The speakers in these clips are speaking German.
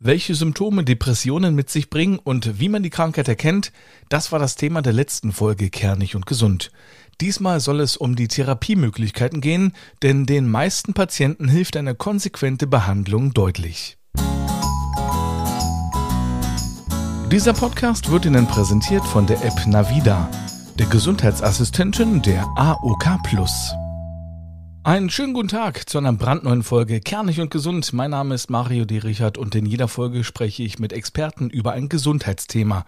Welche Symptome Depressionen mit sich bringen und wie man die Krankheit erkennt, das war das Thema der letzten Folge Kernig und Gesund. Diesmal soll es um die Therapiemöglichkeiten gehen, denn den meisten Patienten hilft eine konsequente Behandlung deutlich. Dieser Podcast wird Ihnen präsentiert von der App Navida, der Gesundheitsassistentin der AOK Plus. Einen schönen guten Tag zu einer brandneuen Folge Kernig und Gesund. Mein Name ist Mario D. Richard und in jeder Folge spreche ich mit Experten über ein Gesundheitsthema.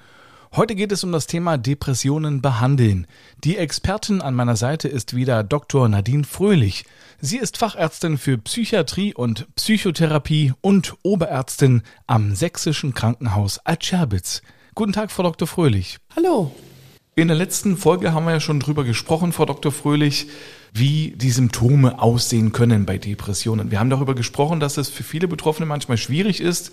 Heute geht es um das Thema Depressionen behandeln. Die Expertin an meiner Seite ist wieder Dr. Nadine Fröhlich. Sie ist Fachärztin für Psychiatrie und Psychotherapie und Oberärztin am Sächsischen Krankenhaus Altscherbitz. Guten Tag, Frau Dr. Fröhlich. Hallo. In der letzten Folge haben wir ja schon drüber gesprochen, Frau Dr. Fröhlich, wie die Symptome aussehen können bei Depressionen. Wir haben darüber gesprochen, dass es für viele Betroffene manchmal schwierig ist,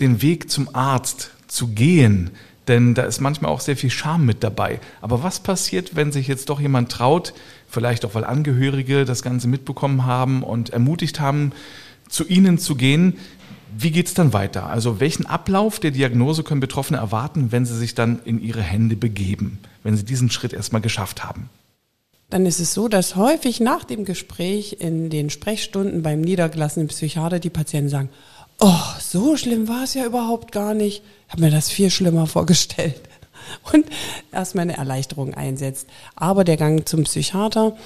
den Weg zum Arzt zu gehen. Denn da ist manchmal auch sehr viel Scham mit dabei. Aber was passiert, wenn sich jetzt doch jemand traut, vielleicht auch weil Angehörige das Ganze mitbekommen haben und ermutigt haben, zu ihnen zu gehen? Wie geht's dann weiter? Also welchen Ablauf der Diagnose können Betroffene erwarten, wenn sie sich dann in ihre Hände begeben, wenn sie diesen Schritt erstmal geschafft haben? Dann ist es so, dass häufig nach dem Gespräch in den Sprechstunden beim niedergelassenen Psychiater die Patienten sagen, oh, so schlimm war es ja überhaupt gar nicht. Ich habe mir das viel schlimmer vorgestellt. Und erstmal eine Erleichterung einsetzt. Aber der Gang zum Psychiater,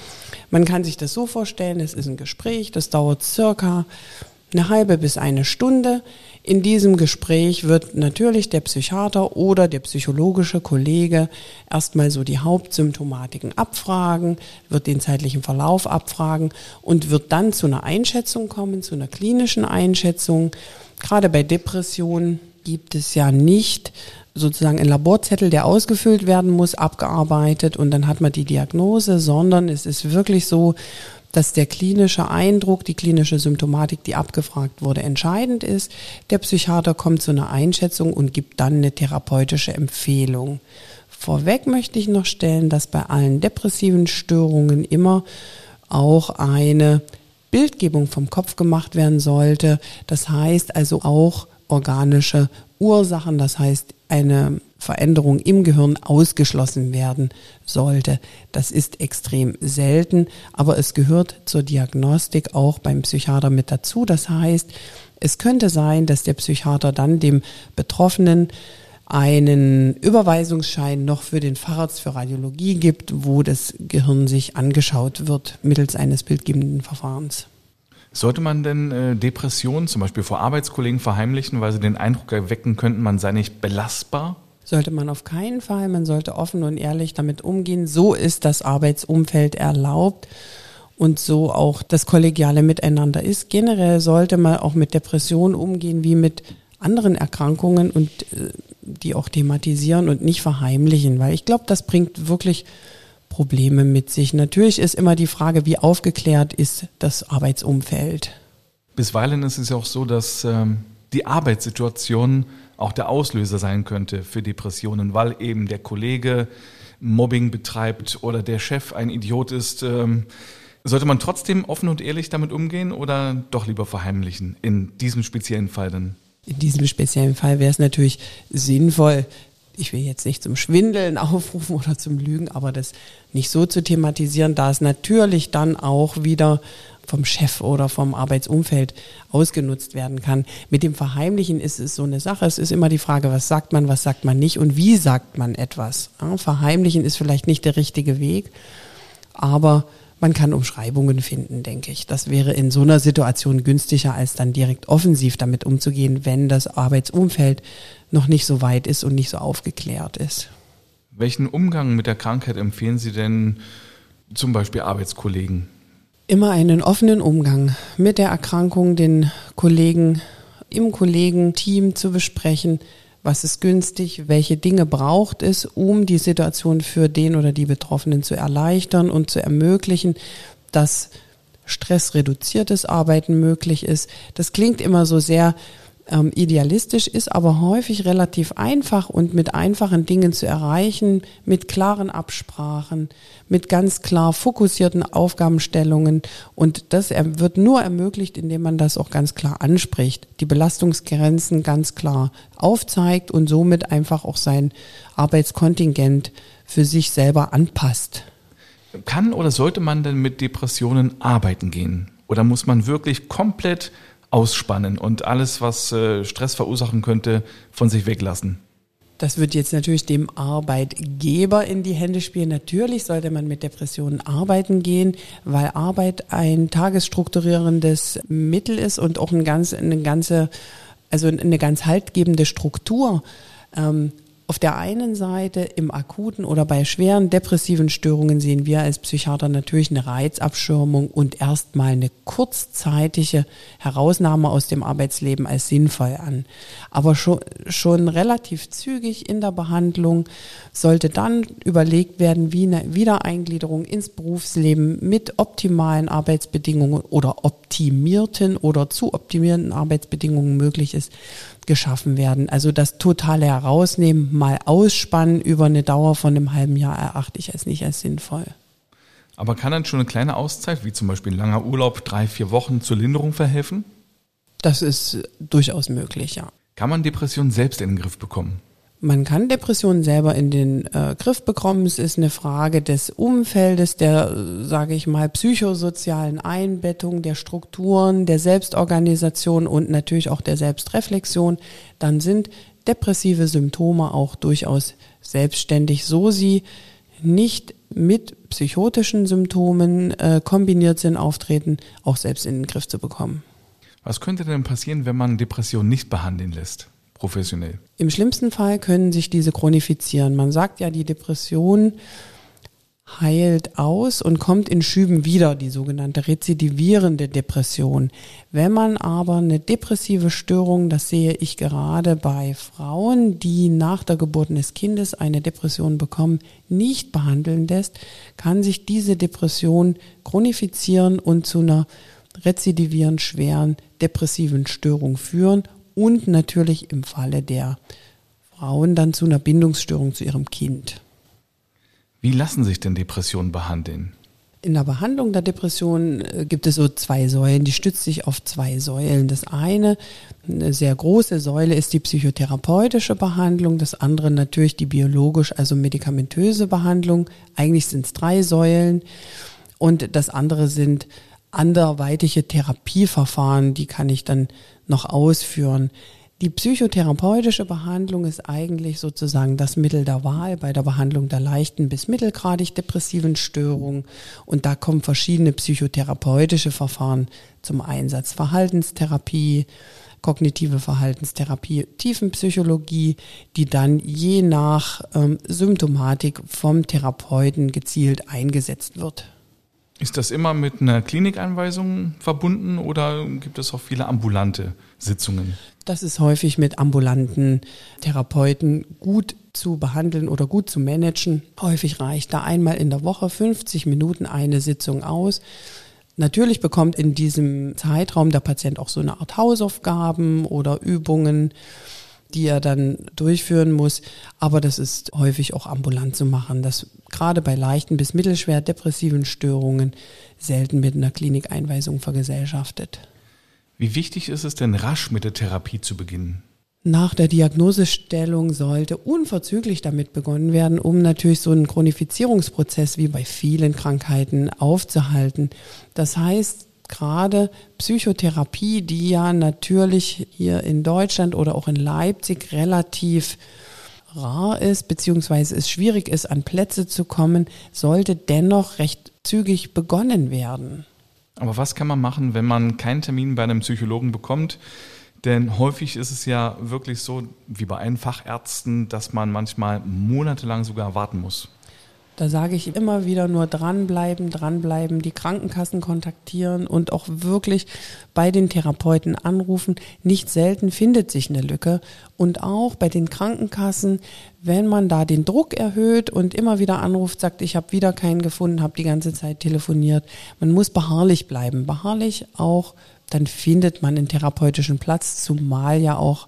man kann sich das so vorstellen, es ist ein Gespräch, das dauert circa eine halbe bis eine Stunde. In diesem Gespräch wird natürlich der Psychiater oder der psychologische Kollege erstmal so die Hauptsymptomatiken abfragen, wird den zeitlichen Verlauf abfragen und wird dann zu einer Einschätzung kommen, zu einer klinischen Einschätzung. Gerade bei Depressionen gibt es ja nicht sozusagen ein Laborzettel, der ausgefüllt werden muss, abgearbeitet und dann hat man die Diagnose, sondern es ist wirklich so, dass der klinische Eindruck, die klinische Symptomatik, die abgefragt wurde, entscheidend ist. Der Psychiater kommt zu einer Einschätzung und gibt dann eine therapeutische Empfehlung. Vorweg möchte ich noch stellen, dass bei allen depressiven Störungen immer auch eine Bildgebung vom Kopf gemacht werden sollte. Das heißt also auch organische Ursachen, das heißt eine Veränderung im Gehirn ausgeschlossen werden sollte. Das ist extrem selten, aber es gehört zur Diagnostik auch beim Psychiater mit dazu. Das heißt, es könnte sein, dass der Psychiater dann dem Betroffenen einen Überweisungsschein noch für den Facharzt für Radiologie gibt, wo das Gehirn sich angeschaut wird mittels eines bildgebenden Verfahrens. Sollte man denn äh, Depressionen zum Beispiel vor Arbeitskollegen verheimlichen, weil sie den Eindruck erwecken könnten, man sei nicht belastbar? sollte man auf keinen Fall. Man sollte offen und ehrlich damit umgehen. So ist das Arbeitsumfeld erlaubt und so auch das kollegiale Miteinander ist. Generell sollte man auch mit Depressionen umgehen wie mit anderen Erkrankungen und äh, die auch thematisieren und nicht verheimlichen, weil ich glaube, das bringt wirklich Probleme mit sich. Natürlich ist immer die Frage, wie aufgeklärt ist das Arbeitsumfeld. Bisweilen ist es ja auch so, dass ähm, die Arbeitssituation auch der Auslöser sein könnte für Depressionen, weil eben der Kollege Mobbing betreibt oder der Chef ein Idiot ist. Ähm, sollte man trotzdem offen und ehrlich damit umgehen oder doch lieber verheimlichen in diesem speziellen Fall dann? In diesem speziellen Fall wäre es natürlich sinnvoll, ich will jetzt nicht zum Schwindeln aufrufen oder zum Lügen, aber das nicht so zu thematisieren, da es natürlich dann auch wieder vom Chef oder vom Arbeitsumfeld ausgenutzt werden kann. Mit dem Verheimlichen ist es so eine Sache. Es ist immer die Frage, was sagt man, was sagt man nicht und wie sagt man etwas. Verheimlichen ist vielleicht nicht der richtige Weg, aber man kann Umschreibungen finden, denke ich. Das wäre in so einer Situation günstiger, als dann direkt offensiv damit umzugehen, wenn das Arbeitsumfeld noch nicht so weit ist und nicht so aufgeklärt ist. Welchen Umgang mit der Krankheit empfehlen Sie denn zum Beispiel Arbeitskollegen? Immer einen offenen Umgang mit der Erkrankung, den Kollegen im Kollegenteam zu besprechen. Was ist günstig? Welche Dinge braucht es, um die Situation für den oder die Betroffenen zu erleichtern und zu ermöglichen, dass stressreduziertes Arbeiten möglich ist? Das klingt immer so sehr ähm, idealistisch, ist aber häufig relativ einfach und mit einfachen Dingen zu erreichen, mit klaren Absprachen, mit ganz klar fokussierten Aufgabenstellungen. Und das wird nur ermöglicht, indem man das auch ganz klar anspricht, die Belastungsgrenzen ganz klar aufzeigt und somit einfach auch sein Arbeitskontingent für sich selber anpasst. Kann oder sollte man denn mit Depressionen arbeiten gehen? Oder muss man wirklich komplett ausspannen und alles, was äh, Stress verursachen könnte, von sich weglassen? Das wird jetzt natürlich dem Arbeitgeber in die Hände spielen. Natürlich sollte man mit Depressionen arbeiten gehen, weil Arbeit ein tagesstrukturierendes Mittel ist und auch ein ganz, eine ganze, also eine ganz haltgebende Struktur. Ähm, auf der einen Seite im akuten oder bei schweren depressiven Störungen sehen wir als Psychiater natürlich eine Reizabschirmung und erstmal eine kurzzeitige Herausnahme aus dem Arbeitsleben als sinnvoll an. Aber schon, schon relativ zügig in der Behandlung sollte dann überlegt werden, wie eine Wiedereingliederung ins Berufsleben mit optimalen Arbeitsbedingungen oder optimierten oder zu optimierenden Arbeitsbedingungen möglich ist geschaffen werden. Also das totale Herausnehmen, mal ausspannen über eine Dauer von einem halben Jahr erachte ich als nicht als sinnvoll. Aber kann dann schon eine kleine Auszeit, wie zum Beispiel ein langer Urlaub, drei, vier Wochen zur Linderung verhelfen? Das ist durchaus möglich, ja. Kann man Depressionen selbst in den Griff bekommen? Man kann Depressionen selber in den äh, Griff bekommen. Es ist eine Frage des Umfeldes, der, sage ich mal, psychosozialen Einbettung, der Strukturen, der Selbstorganisation und natürlich auch der Selbstreflexion. Dann sind depressive Symptome auch durchaus selbstständig, so sie nicht mit psychotischen Symptomen äh, kombiniert sind, auftreten, auch selbst in den Griff zu bekommen. Was könnte denn passieren, wenn man Depression nicht behandeln lässt? Professionell? Im schlimmsten Fall können sich diese chronifizieren. Man sagt ja, die Depression heilt aus und kommt in Schüben wieder, die sogenannte rezidivierende Depression. Wenn man aber eine depressive Störung, das sehe ich gerade bei Frauen, die nach der Geburt des Kindes eine Depression bekommen, nicht behandeln lässt, kann sich diese Depression chronifizieren und zu einer rezidivierend schweren depressiven Störung führen und natürlich im Falle der Frauen dann zu einer Bindungsstörung zu ihrem Kind. Wie lassen sich denn Depressionen behandeln? In der Behandlung der Depression äh, gibt es so zwei Säulen, die stützt sich auf zwei Säulen. Das eine, eine sehr große Säule ist die psychotherapeutische Behandlung, das andere natürlich die biologisch, also medikamentöse Behandlung. Eigentlich sind es drei Säulen und das andere sind anderweitige Therapieverfahren, die kann ich dann noch ausführen. Die psychotherapeutische Behandlung ist eigentlich sozusagen das Mittel der Wahl bei der Behandlung der leichten bis mittelgradig depressiven Störungen. Und da kommen verschiedene psychotherapeutische Verfahren zum Einsatz. Verhaltenstherapie, kognitive Verhaltenstherapie, Tiefenpsychologie, die dann je nach ähm, Symptomatik vom Therapeuten gezielt eingesetzt wird. Ist das immer mit einer Klinikeinweisung verbunden oder gibt es auch viele ambulante Sitzungen? Das ist häufig mit ambulanten Therapeuten gut zu behandeln oder gut zu managen. Häufig reicht da einmal in der Woche 50 Minuten eine Sitzung aus. Natürlich bekommt in diesem Zeitraum der Patient auch so eine Art Hausaufgaben oder Übungen die er dann durchführen muss. Aber das ist häufig auch ambulant zu machen. Das gerade bei leichten bis mittelschwer depressiven Störungen selten mit einer Klinikeinweisung vergesellschaftet. Wie wichtig ist es denn, rasch mit der Therapie zu beginnen? Nach der Diagnosestellung sollte unverzüglich damit begonnen werden, um natürlich so einen Chronifizierungsprozess wie bei vielen Krankheiten aufzuhalten. Das heißt, gerade Psychotherapie, die ja natürlich hier in Deutschland oder auch in Leipzig relativ rar ist, beziehungsweise es schwierig ist, an Plätze zu kommen, sollte dennoch recht zügig begonnen werden. Aber was kann man machen, wenn man keinen Termin bei einem Psychologen bekommt? Denn häufig ist es ja wirklich so, wie bei allen Fachärzten, dass man manchmal monatelang sogar warten muss. Da sage ich immer wieder nur dranbleiben, dranbleiben, die Krankenkassen kontaktieren und auch wirklich bei den Therapeuten anrufen. Nicht selten findet sich eine Lücke. Und auch bei den Krankenkassen, wenn man da den Druck erhöht und immer wieder anruft, sagt, ich habe wieder keinen gefunden, habe die ganze Zeit telefoniert. Man muss beharrlich bleiben. Beharrlich auch dann findet man einen therapeutischen Platz, zumal ja auch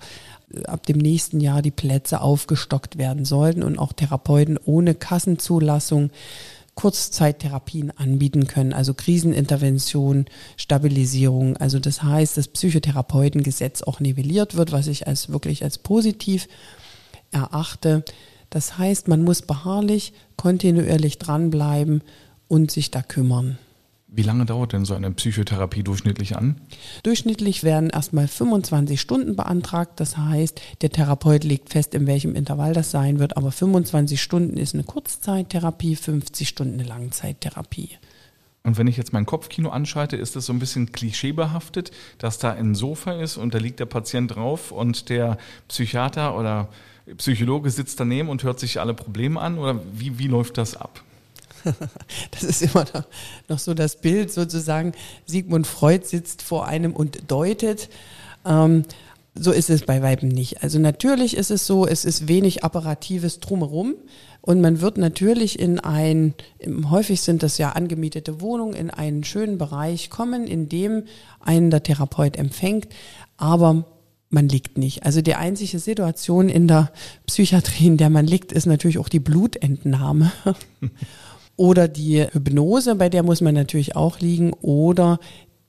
ab dem nächsten Jahr die Plätze aufgestockt werden sollten und auch Therapeuten ohne Kassenzulassung Kurzzeittherapien anbieten können, also Krisenintervention, Stabilisierung. Also das heißt, das Psychotherapeutengesetz auch nivelliert wird, was ich als wirklich als positiv erachte. Das heißt, man muss beharrlich, kontinuierlich dranbleiben und sich da kümmern. Wie lange dauert denn so eine Psychotherapie durchschnittlich an? Durchschnittlich werden erstmal 25 Stunden beantragt. Das heißt, der Therapeut legt fest, in welchem Intervall das sein wird. Aber 25 Stunden ist eine Kurzzeittherapie, 50 Stunden eine Langzeittherapie. Und wenn ich jetzt mein Kopfkino anschalte, ist das so ein bisschen klischeebehaftet, dass da ein Sofa ist und da liegt der Patient drauf und der Psychiater oder Psychologe sitzt daneben und hört sich alle Probleme an? Oder wie, wie läuft das ab? Das ist immer noch so das Bild sozusagen. Sigmund Freud sitzt vor einem und deutet. Ähm, so ist es bei Weiben nicht. Also natürlich ist es so, es ist wenig Apparatives drumherum und man wird natürlich in ein, häufig sind das ja angemietete Wohnungen, in einen schönen Bereich kommen, in dem einen der Therapeut empfängt, aber man liegt nicht. Also die einzige Situation in der Psychiatrie, in der man liegt, ist natürlich auch die Blutentnahme. Oder die Hypnose, bei der muss man natürlich auch liegen. Oder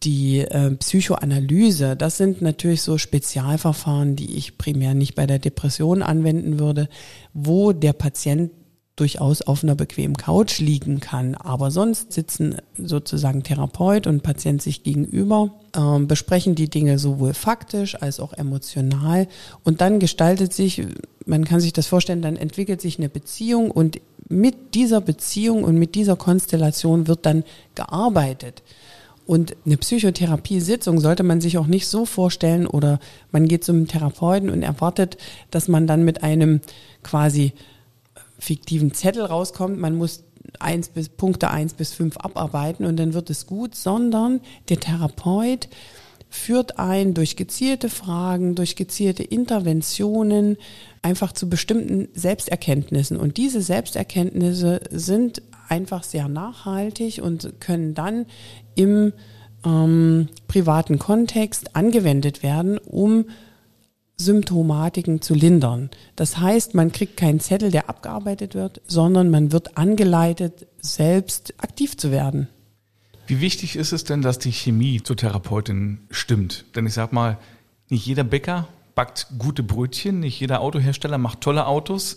die äh, Psychoanalyse, das sind natürlich so Spezialverfahren, die ich primär nicht bei der Depression anwenden würde, wo der Patient durchaus auf einer bequemen Couch liegen kann. Aber sonst sitzen sozusagen Therapeut und Patient sich gegenüber, äh, besprechen die Dinge sowohl faktisch als auch emotional. Und dann gestaltet sich, man kann sich das vorstellen, dann entwickelt sich eine Beziehung und mit dieser Beziehung und mit dieser Konstellation wird dann gearbeitet. Und eine Psychotherapiesitzung sollte man sich auch nicht so vorstellen oder man geht zum Therapeuten und erwartet, dass man dann mit einem quasi fiktiven Zettel rauskommt. Man muss eins bis Punkte eins bis fünf abarbeiten und dann wird es gut, sondern der Therapeut führt ein durch gezielte Fragen, durch gezielte Interventionen einfach zu bestimmten Selbsterkenntnissen. Und diese Selbsterkenntnisse sind einfach sehr nachhaltig und können dann im ähm, privaten Kontext angewendet werden, um Symptomatiken zu lindern. Das heißt, man kriegt keinen Zettel, der abgearbeitet wird, sondern man wird angeleitet, selbst aktiv zu werden. Wie wichtig ist es denn, dass die Chemie zur Therapeutin stimmt? Denn ich sag mal, nicht jeder Bäcker backt gute Brötchen, nicht jeder Autohersteller macht tolle Autos.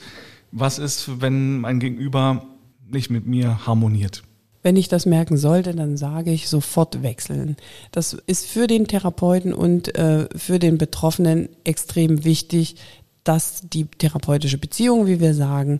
Was ist, wenn mein Gegenüber nicht mit mir harmoniert? Wenn ich das merken sollte, dann sage ich sofort wechseln. Das ist für den Therapeuten und äh, für den Betroffenen extrem wichtig, dass die therapeutische Beziehung, wie wir sagen,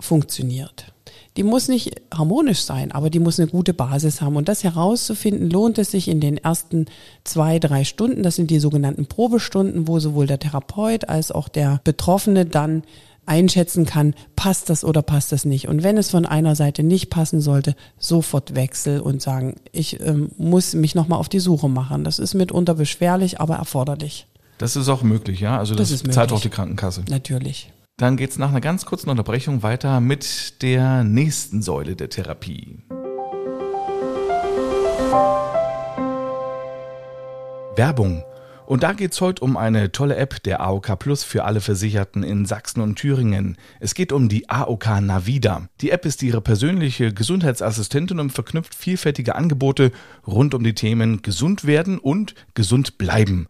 funktioniert die muss nicht harmonisch sein, aber die muss eine gute Basis haben. Und das herauszufinden, lohnt es sich in den ersten zwei, drei Stunden. Das sind die sogenannten Probestunden, wo sowohl der Therapeut als auch der Betroffene dann einschätzen kann, passt das oder passt das nicht. Und wenn es von einer Seite nicht passen sollte, sofort Wechsel und sagen, ich ähm, muss mich nochmal auf die Suche machen. Das ist mitunter beschwerlich, aber erforderlich. Das ist auch möglich, ja? Also das, das zahlt auch die Krankenkasse. Natürlich. Dann geht es nach einer ganz kurzen Unterbrechung weiter mit der nächsten Säule der Therapie. Werbung. Und da geht es heute um eine tolle App der AOK Plus für alle Versicherten in Sachsen und Thüringen. Es geht um die AOK Navida. Die App ist ihre persönliche Gesundheitsassistentin und verknüpft vielfältige Angebote rund um die Themen gesund werden und gesund bleiben.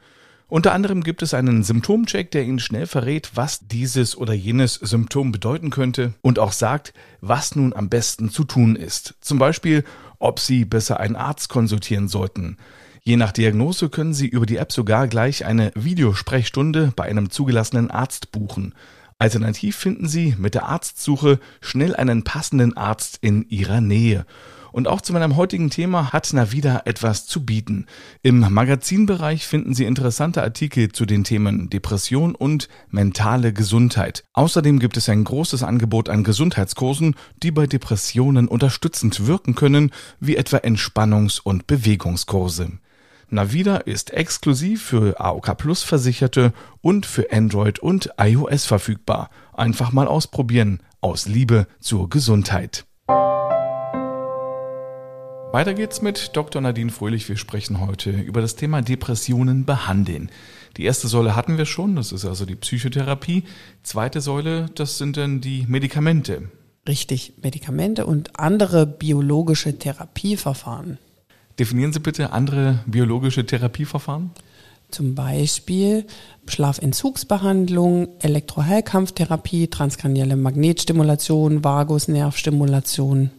Unter anderem gibt es einen Symptomcheck, der Ihnen schnell verrät, was dieses oder jenes Symptom bedeuten könnte und auch sagt, was nun am besten zu tun ist. Zum Beispiel, ob Sie besser einen Arzt konsultieren sollten. Je nach Diagnose können Sie über die App sogar gleich eine Videosprechstunde bei einem zugelassenen Arzt buchen. Alternativ finden Sie mit der Arztsuche schnell einen passenden Arzt in Ihrer Nähe. Und auch zu meinem heutigen Thema hat Navida etwas zu bieten. Im Magazinbereich finden Sie interessante Artikel zu den Themen Depression und mentale Gesundheit. Außerdem gibt es ein großes Angebot an Gesundheitskursen, die bei Depressionen unterstützend wirken können, wie etwa Entspannungs- und Bewegungskurse. Navida ist exklusiv für AOK Plus Versicherte und für Android und iOS verfügbar. Einfach mal ausprobieren. Aus Liebe zur Gesundheit. Weiter geht's mit Dr. Nadine Fröhlich. Wir sprechen heute über das Thema Depressionen behandeln. Die erste Säule hatten wir schon, das ist also die Psychotherapie. Zweite Säule, das sind dann die Medikamente. Richtig, Medikamente und andere biologische Therapieverfahren. Definieren Sie bitte andere biologische Therapieverfahren. Zum Beispiel Schlafentzugsbehandlung, Elektroheilkampftherapie, transkranielle Magnetstimulation, Vagusnervstimulation.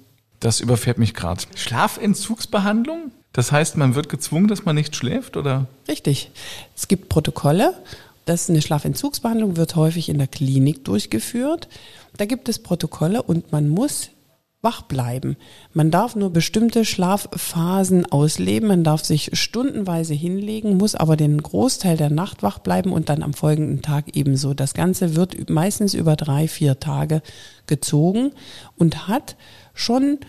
Das überfährt mich gerade. Schlafentzugsbehandlung? Das heißt, man wird gezwungen, dass man nicht schläft, oder? Richtig. Es gibt Protokolle. Das ist eine Schlafentzugsbehandlung wird häufig in der Klinik durchgeführt. Da gibt es Protokolle und man muss wach bleiben. Man darf nur bestimmte Schlafphasen ausleben, man darf sich stundenweise hinlegen, muss aber den Großteil der Nacht wach bleiben und dann am folgenden Tag ebenso. Das Ganze wird meistens über drei, vier Tage gezogen und hat schon,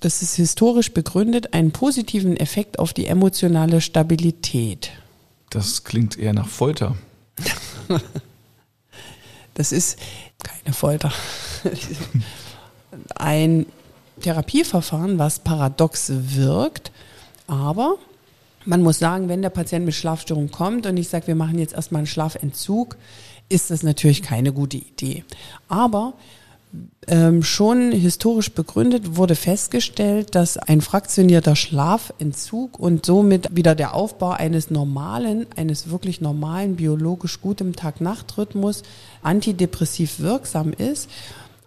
das ist historisch begründet, einen positiven Effekt auf die emotionale Stabilität. Das klingt eher nach Folter. das ist keine Folter. Ein Therapieverfahren, was paradox wirkt, aber man muss sagen, wenn der Patient mit Schlafstörung kommt und ich sage, wir machen jetzt erstmal einen Schlafentzug, ist das natürlich keine gute Idee. Aber ähm, schon historisch begründet wurde festgestellt, dass ein fraktionierter Schlafentzug und somit wieder der Aufbau eines normalen, eines wirklich normalen biologisch gutem Tag-Nacht-Rhythmus antidepressiv wirksam ist.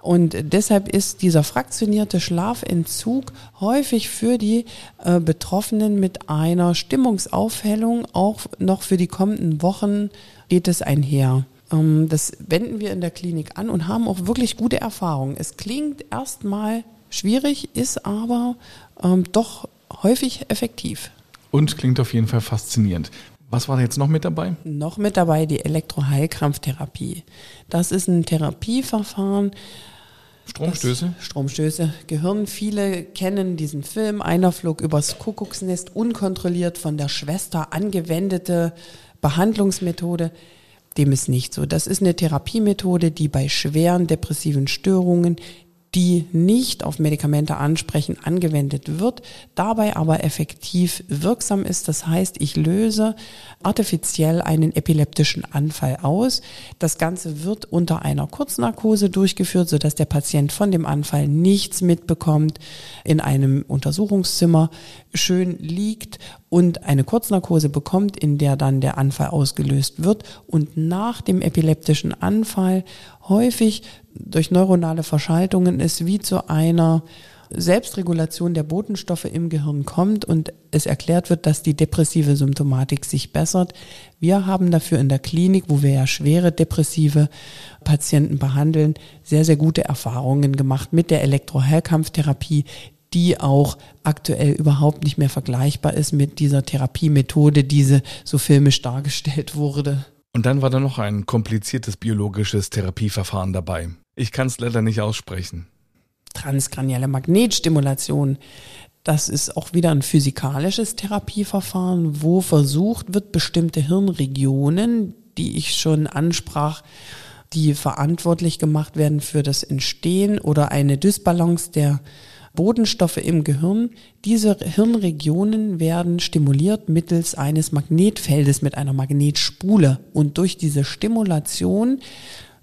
Und deshalb ist dieser fraktionierte Schlafentzug häufig für die äh, Betroffenen mit einer Stimmungsaufhellung auch noch für die kommenden Wochen geht es einher. Ähm, das wenden wir in der Klinik an und haben auch wirklich gute Erfahrungen. Es klingt erstmal schwierig, ist aber ähm, doch häufig effektiv. Und klingt auf jeden Fall faszinierend. Was war da jetzt noch mit dabei? Noch mit dabei die Elektroheilkrampftherapie. Das ist ein Therapieverfahren. Stromstöße? Stromstöße. Gehirn. Viele kennen diesen Film. Einer flog übers Kuckucksnest, unkontrolliert von der Schwester angewendete Behandlungsmethode. Dem ist nicht so. Das ist eine Therapiemethode, die bei schweren depressiven Störungen die nicht auf Medikamente ansprechen, angewendet wird, dabei aber effektiv wirksam ist. Das heißt, ich löse artifiziell einen epileptischen Anfall aus. Das Ganze wird unter einer Kurznarkose durchgeführt, sodass der Patient von dem Anfall nichts mitbekommt, in einem Untersuchungszimmer schön liegt und eine Kurznarkose bekommt, in der dann der Anfall ausgelöst wird und nach dem epileptischen Anfall häufig durch neuronale Verschaltungen es wie zu einer Selbstregulation der Botenstoffe im Gehirn kommt und es erklärt wird, dass die depressive Symptomatik sich bessert. Wir haben dafür in der Klinik, wo wir ja schwere depressive Patienten behandeln, sehr, sehr gute Erfahrungen gemacht mit der Elektroheilkampftherapie, die auch aktuell überhaupt nicht mehr vergleichbar ist mit dieser Therapiemethode, die so filmisch dargestellt wurde. Und dann war da noch ein kompliziertes biologisches Therapieverfahren dabei. Ich kann es leider nicht aussprechen. Transkranielle Magnetstimulation. Das ist auch wieder ein physikalisches Therapieverfahren, wo versucht wird, bestimmte Hirnregionen, die ich schon ansprach, die verantwortlich gemacht werden für das Entstehen oder eine Dysbalance der Bodenstoffe im Gehirn. Diese Hirnregionen werden stimuliert mittels eines Magnetfeldes mit einer Magnetspule. Und durch diese Stimulation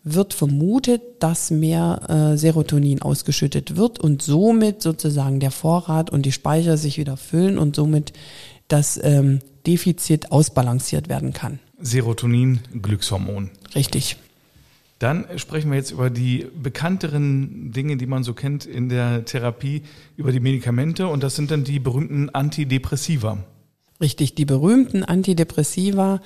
wird vermutet, dass mehr äh, Serotonin ausgeschüttet wird und somit sozusagen der Vorrat und die Speicher sich wieder füllen und somit das ähm, Defizit ausbalanciert werden kann. Serotonin, Glückshormon. Richtig. Dann sprechen wir jetzt über die bekannteren Dinge, die man so kennt in der Therapie, über die Medikamente und das sind dann die berühmten Antidepressiva. Richtig, die berühmten Antidepressiva,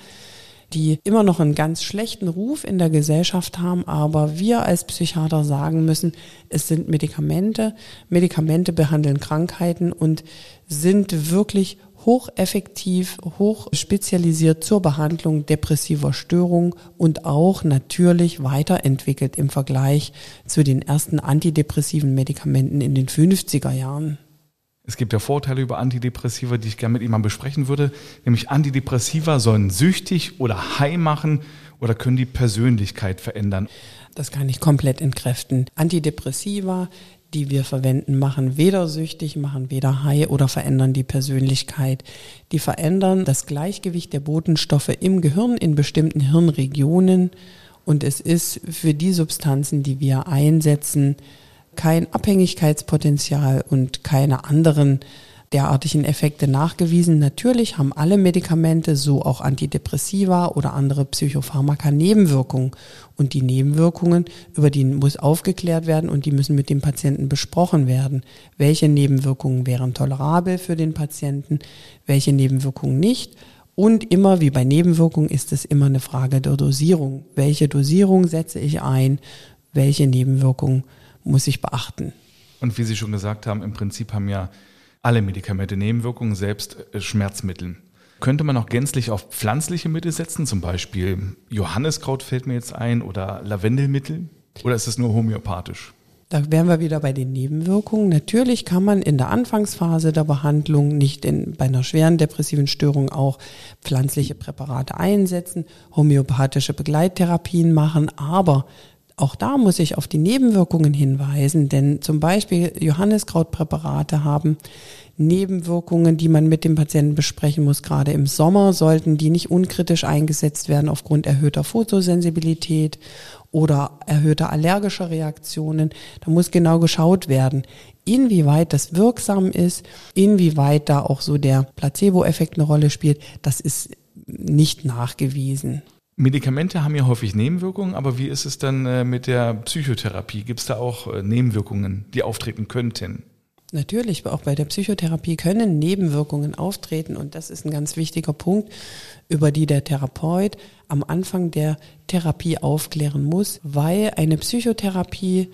die immer noch einen ganz schlechten Ruf in der Gesellschaft haben, aber wir als Psychiater sagen müssen, es sind Medikamente. Medikamente behandeln Krankheiten und sind wirklich hocheffektiv, hochspezialisiert zur Behandlung depressiver Störungen und auch natürlich weiterentwickelt im Vergleich zu den ersten antidepressiven Medikamenten in den 50er Jahren. Es gibt ja Vorteile über Antidepressiva, die ich gerne mit mal besprechen würde. Nämlich Antidepressiva sollen süchtig oder high machen oder können die Persönlichkeit verändern. Das kann ich komplett entkräften. Antidepressiva die wir verwenden, machen weder süchtig, machen weder high oder verändern die Persönlichkeit. Die verändern das Gleichgewicht der Botenstoffe im Gehirn in bestimmten Hirnregionen. Und es ist für die Substanzen, die wir einsetzen, kein Abhängigkeitspotenzial und keine anderen derartigen Effekte nachgewiesen. Natürlich haben alle Medikamente, so auch Antidepressiva oder andere Psychopharmaka, Nebenwirkungen. Und die Nebenwirkungen, über die muss aufgeklärt werden und die müssen mit dem Patienten besprochen werden. Welche Nebenwirkungen wären tolerabel für den Patienten, welche Nebenwirkungen nicht. Und immer wie bei Nebenwirkungen ist es immer eine Frage der Dosierung. Welche Dosierung setze ich ein? Welche Nebenwirkungen muss ich beachten? Und wie Sie schon gesagt haben, im Prinzip haben ja alle Medikamente Nebenwirkungen, selbst äh, Schmerzmittel. Könnte man auch gänzlich auf pflanzliche Mittel setzen, zum Beispiel Johanniskraut fällt mir jetzt ein oder Lavendelmittel? Oder ist es nur homöopathisch? Da wären wir wieder bei den Nebenwirkungen. Natürlich kann man in der Anfangsphase der Behandlung nicht in, bei einer schweren depressiven Störung auch pflanzliche Präparate einsetzen, homöopathische Begleittherapien machen, aber auch da muss ich auf die Nebenwirkungen hinweisen, denn zum Beispiel Johanniskrautpräparate haben Nebenwirkungen, die man mit dem Patienten besprechen muss. Gerade im Sommer sollten die nicht unkritisch eingesetzt werden aufgrund erhöhter Fotosensibilität oder erhöhter allergischer Reaktionen. Da muss genau geschaut werden, inwieweit das wirksam ist, inwieweit da auch so der Placebo-Effekt eine Rolle spielt. Das ist nicht nachgewiesen. Medikamente haben ja häufig Nebenwirkungen, aber wie ist es dann äh, mit der Psychotherapie? Gibt es da auch äh, Nebenwirkungen, die auftreten könnten? Natürlich, auch bei der Psychotherapie können Nebenwirkungen auftreten und das ist ein ganz wichtiger Punkt, über die der Therapeut am Anfang der Therapie aufklären muss, weil eine Psychotherapie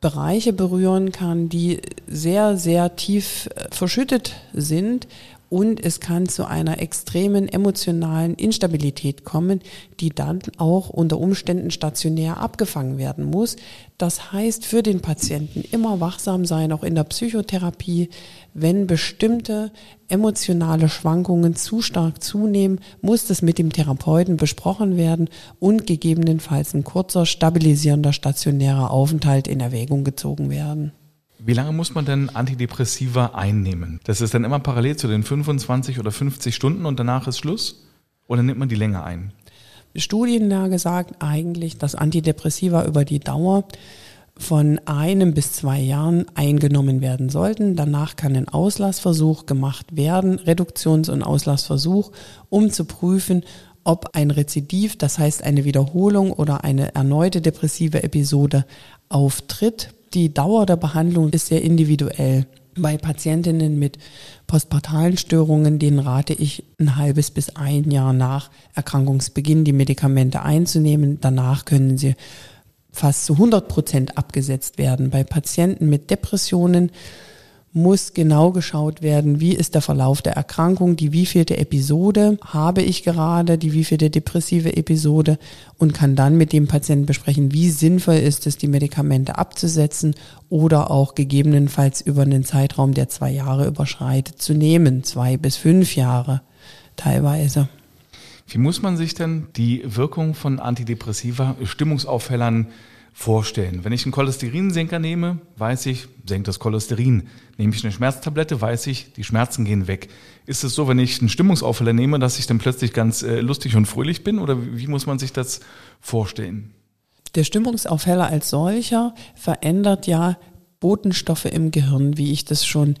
Bereiche berühren kann, die sehr, sehr tief äh, verschüttet sind und es kann zu einer extremen emotionalen Instabilität kommen, die dann auch unter Umständen stationär abgefangen werden muss. Das heißt, für den Patienten immer wachsam sein, auch in der Psychotherapie. Wenn bestimmte emotionale Schwankungen zu stark zunehmen, muss das mit dem Therapeuten besprochen werden und gegebenenfalls ein kurzer stabilisierender stationärer Aufenthalt in Erwägung gezogen werden. Wie lange muss man denn Antidepressiva einnehmen? Das ist dann immer parallel zu den 25 oder 50 Stunden und danach ist Schluss? Oder nimmt man die länger ein? Studienlage sagt eigentlich, dass Antidepressiva über die Dauer von einem bis zwei Jahren eingenommen werden sollten. Danach kann ein Auslassversuch gemacht werden, Reduktions- und Auslassversuch, um zu prüfen, ob ein Rezidiv, das heißt eine Wiederholung oder eine erneute depressive Episode auftritt. Die Dauer der Behandlung ist sehr individuell. Bei Patientinnen mit postpartalen Störungen, denen rate ich ein halbes bis ein Jahr nach Erkrankungsbeginn die Medikamente einzunehmen. Danach können sie fast zu 100 Prozent abgesetzt werden. Bei Patienten mit Depressionen muss genau geschaut werden, wie ist der Verlauf der Erkrankung, die wievielte Episode habe ich gerade, die wievielte depressive Episode und kann dann mit dem Patienten besprechen, wie sinnvoll ist es, die Medikamente abzusetzen oder auch gegebenenfalls über einen Zeitraum, der zwei Jahre überschreitet, zu nehmen, zwei bis fünf Jahre teilweise. Wie muss man sich denn die Wirkung von Antidepressiva, Stimmungsaufhellern vorstellen. Wenn ich einen Cholesterinsenker nehme, weiß ich, senkt das Cholesterin. Nehme ich eine Schmerztablette, weiß ich, die Schmerzen gehen weg. Ist es so, wenn ich einen Stimmungsaufheller nehme, dass ich dann plötzlich ganz äh, lustig und fröhlich bin? Oder wie, muss man sich das vorstellen? Der Stimmungsaufheller als solcher verändert ja Botenstoffe im Gehirn, wie ich das schon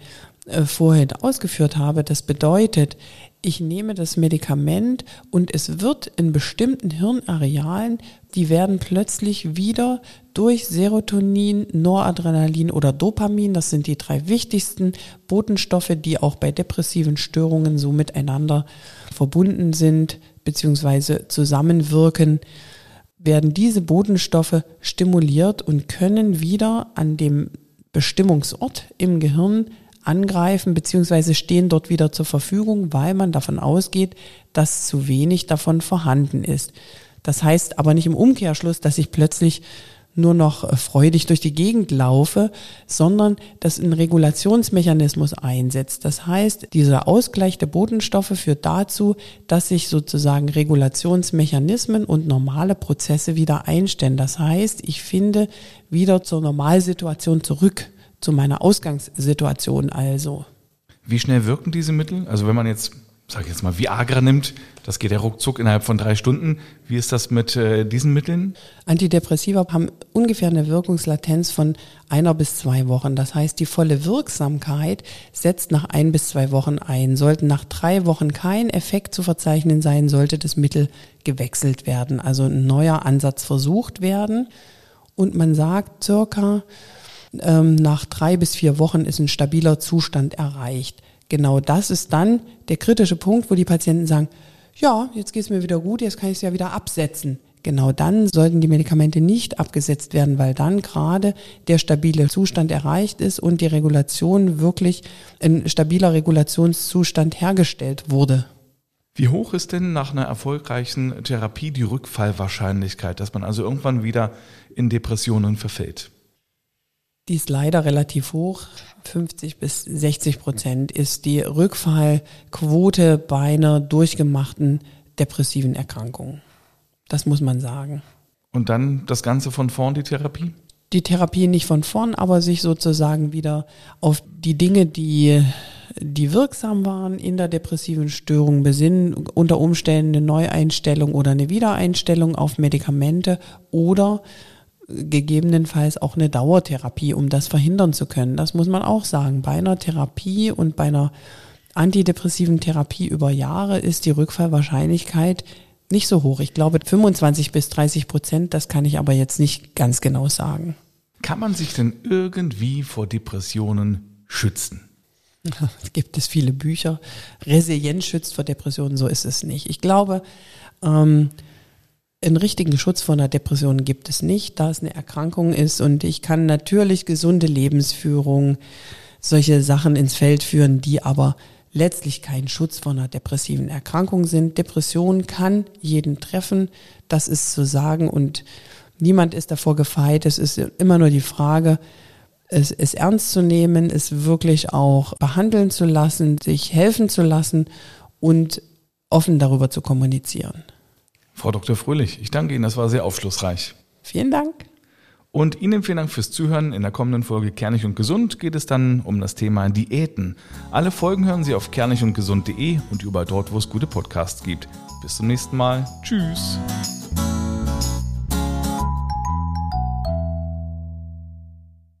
äh, vorhin ausgeführt habe. Das bedeutet, ich nehme das Medikament und es wird in bestimmten Hirnarealen, die werden plötzlich wieder durch Serotonin, Noradrenalin oder Dopamin, das sind die drei wichtigsten Botenstoffe, die auch bei depressiven Störungen so miteinander verbunden sind bzw. zusammenwirken, werden diese Botenstoffe stimuliert und können wieder an dem Bestimmungsort im Gehirn angreifen beziehungsweise stehen dort wieder zur Verfügung, weil man davon ausgeht, dass zu wenig davon vorhanden ist. Das heißt aber nicht im Umkehrschluss, dass ich plötzlich nur noch äh, freudig durch die Gegend laufe, sondern dass ein Regulationsmechanismus einsetzt. Das heißt, dieser Ausgleich der Botenstoffe führt dazu, dass sich sozusagen Regulationsmechanismen und normale Prozesse wieder einstellen. Das heißt, ich finde wieder zur Normalsituation zurück zu meiner Ausgangssituation also. Wie schnell wirken diese Mittel? Also wenn man jetzt, sag ich jetzt mal, Viagra nimmt, das geht ja ruckzuck innerhalb von drei Stunden. Wie ist das mit äh, diesen Mitteln? Antidepressiva haben ungefähr eine Wirkungslatenz von einer bis zwei Wochen. Das heißt, die volle Wirksamkeit setzt nach ein bis zwei Wochen ein. Sollten nach drei Wochen kein Effekt zu verzeichnen sein, sollte das Mittel gewechselt werden, also ein neuer Ansatz versucht werden. Und man sagt, circa ähm, nach drei bis vier Wochen ist ein stabiler Zustand erreicht. Genau das ist dann der kritische Punkt, wo die Patienten sagen, ja, jetzt geht es mir wieder gut, jetzt kann ich es ja wieder absetzen. Genau dann sollten die Medikamente nicht abgesetzt werden, weil dann gerade der stabile Zustand erreicht ist und die Regulation wirklich ein stabiler Regulationszustand hergestellt wurde. Wie hoch ist denn nach einer erfolgreichen Therapie die Rückfallwahrscheinlichkeit, dass man also irgendwann wieder in Depressionen verfällt? Die ist leider relativ hoch. 50 bis 60 Prozent ist die Rückfallquote bei einer durchgemachten depressiven Erkrankung. Das muss man sagen. Und dann das Ganze von vorn, die Therapie? Die Therapie nicht von vorn, aber sich sozusagen wieder auf die Dinge, die, die wirksam waren in der depressiven Störung besinnen, unter Umständen eine Neueinstellung oder eine Wiedereinstellung auf Medikamente oder gegebenenfalls auch eine Dauertherapie, um das verhindern zu können. Das muss man auch sagen. Bei einer Therapie und bei einer antidepressiven Therapie über Jahre ist die Rückfallwahrscheinlichkeit nicht so hoch. Ich glaube 25 bis 30 Prozent, das kann ich aber jetzt nicht ganz genau sagen. Kann man sich denn irgendwie vor Depressionen schützen? Es gibt es viele Bücher. Resilienz schützt vor Depressionen, so ist es nicht. Ich glaube, ähm, einen richtigen Schutz vor einer Depression gibt es nicht, da es eine Erkrankung ist und ich kann natürlich gesunde Lebensführung, solche Sachen ins Feld führen, die aber letztlich kein Schutz vor einer depressiven Erkrankung sind. Depression kann jeden treffen, das ist zu sagen und niemand ist davor gefeit. Es ist immer nur die Frage, es, es ernst zu nehmen, es wirklich auch behandeln zu lassen, sich helfen zu lassen und offen darüber zu kommunizieren. Frau Dr. Fröhlich, ich danke Ihnen, das war sehr aufschlussreich. Vielen Dank. Und Ihnen vielen Dank fürs Zuhören. In der kommenden Folge Kernig und Gesund geht es dann um das Thema Diäten. Alle Folgen hören Sie auf kernigundgesund.de und überall dort, wo es gute Podcasts gibt. Bis zum nächsten Mal. Tschüss.